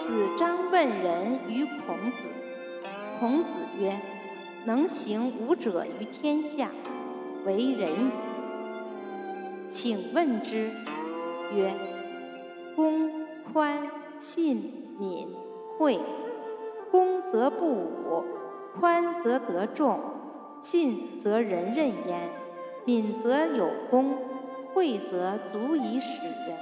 子张问仁于孔子。孔子曰：“能行五者于天下，为仁矣。”请问之，曰：“公宽信敏惠，公则不武，宽则得众，信则人任焉，敏则有功，惠则足以使人。”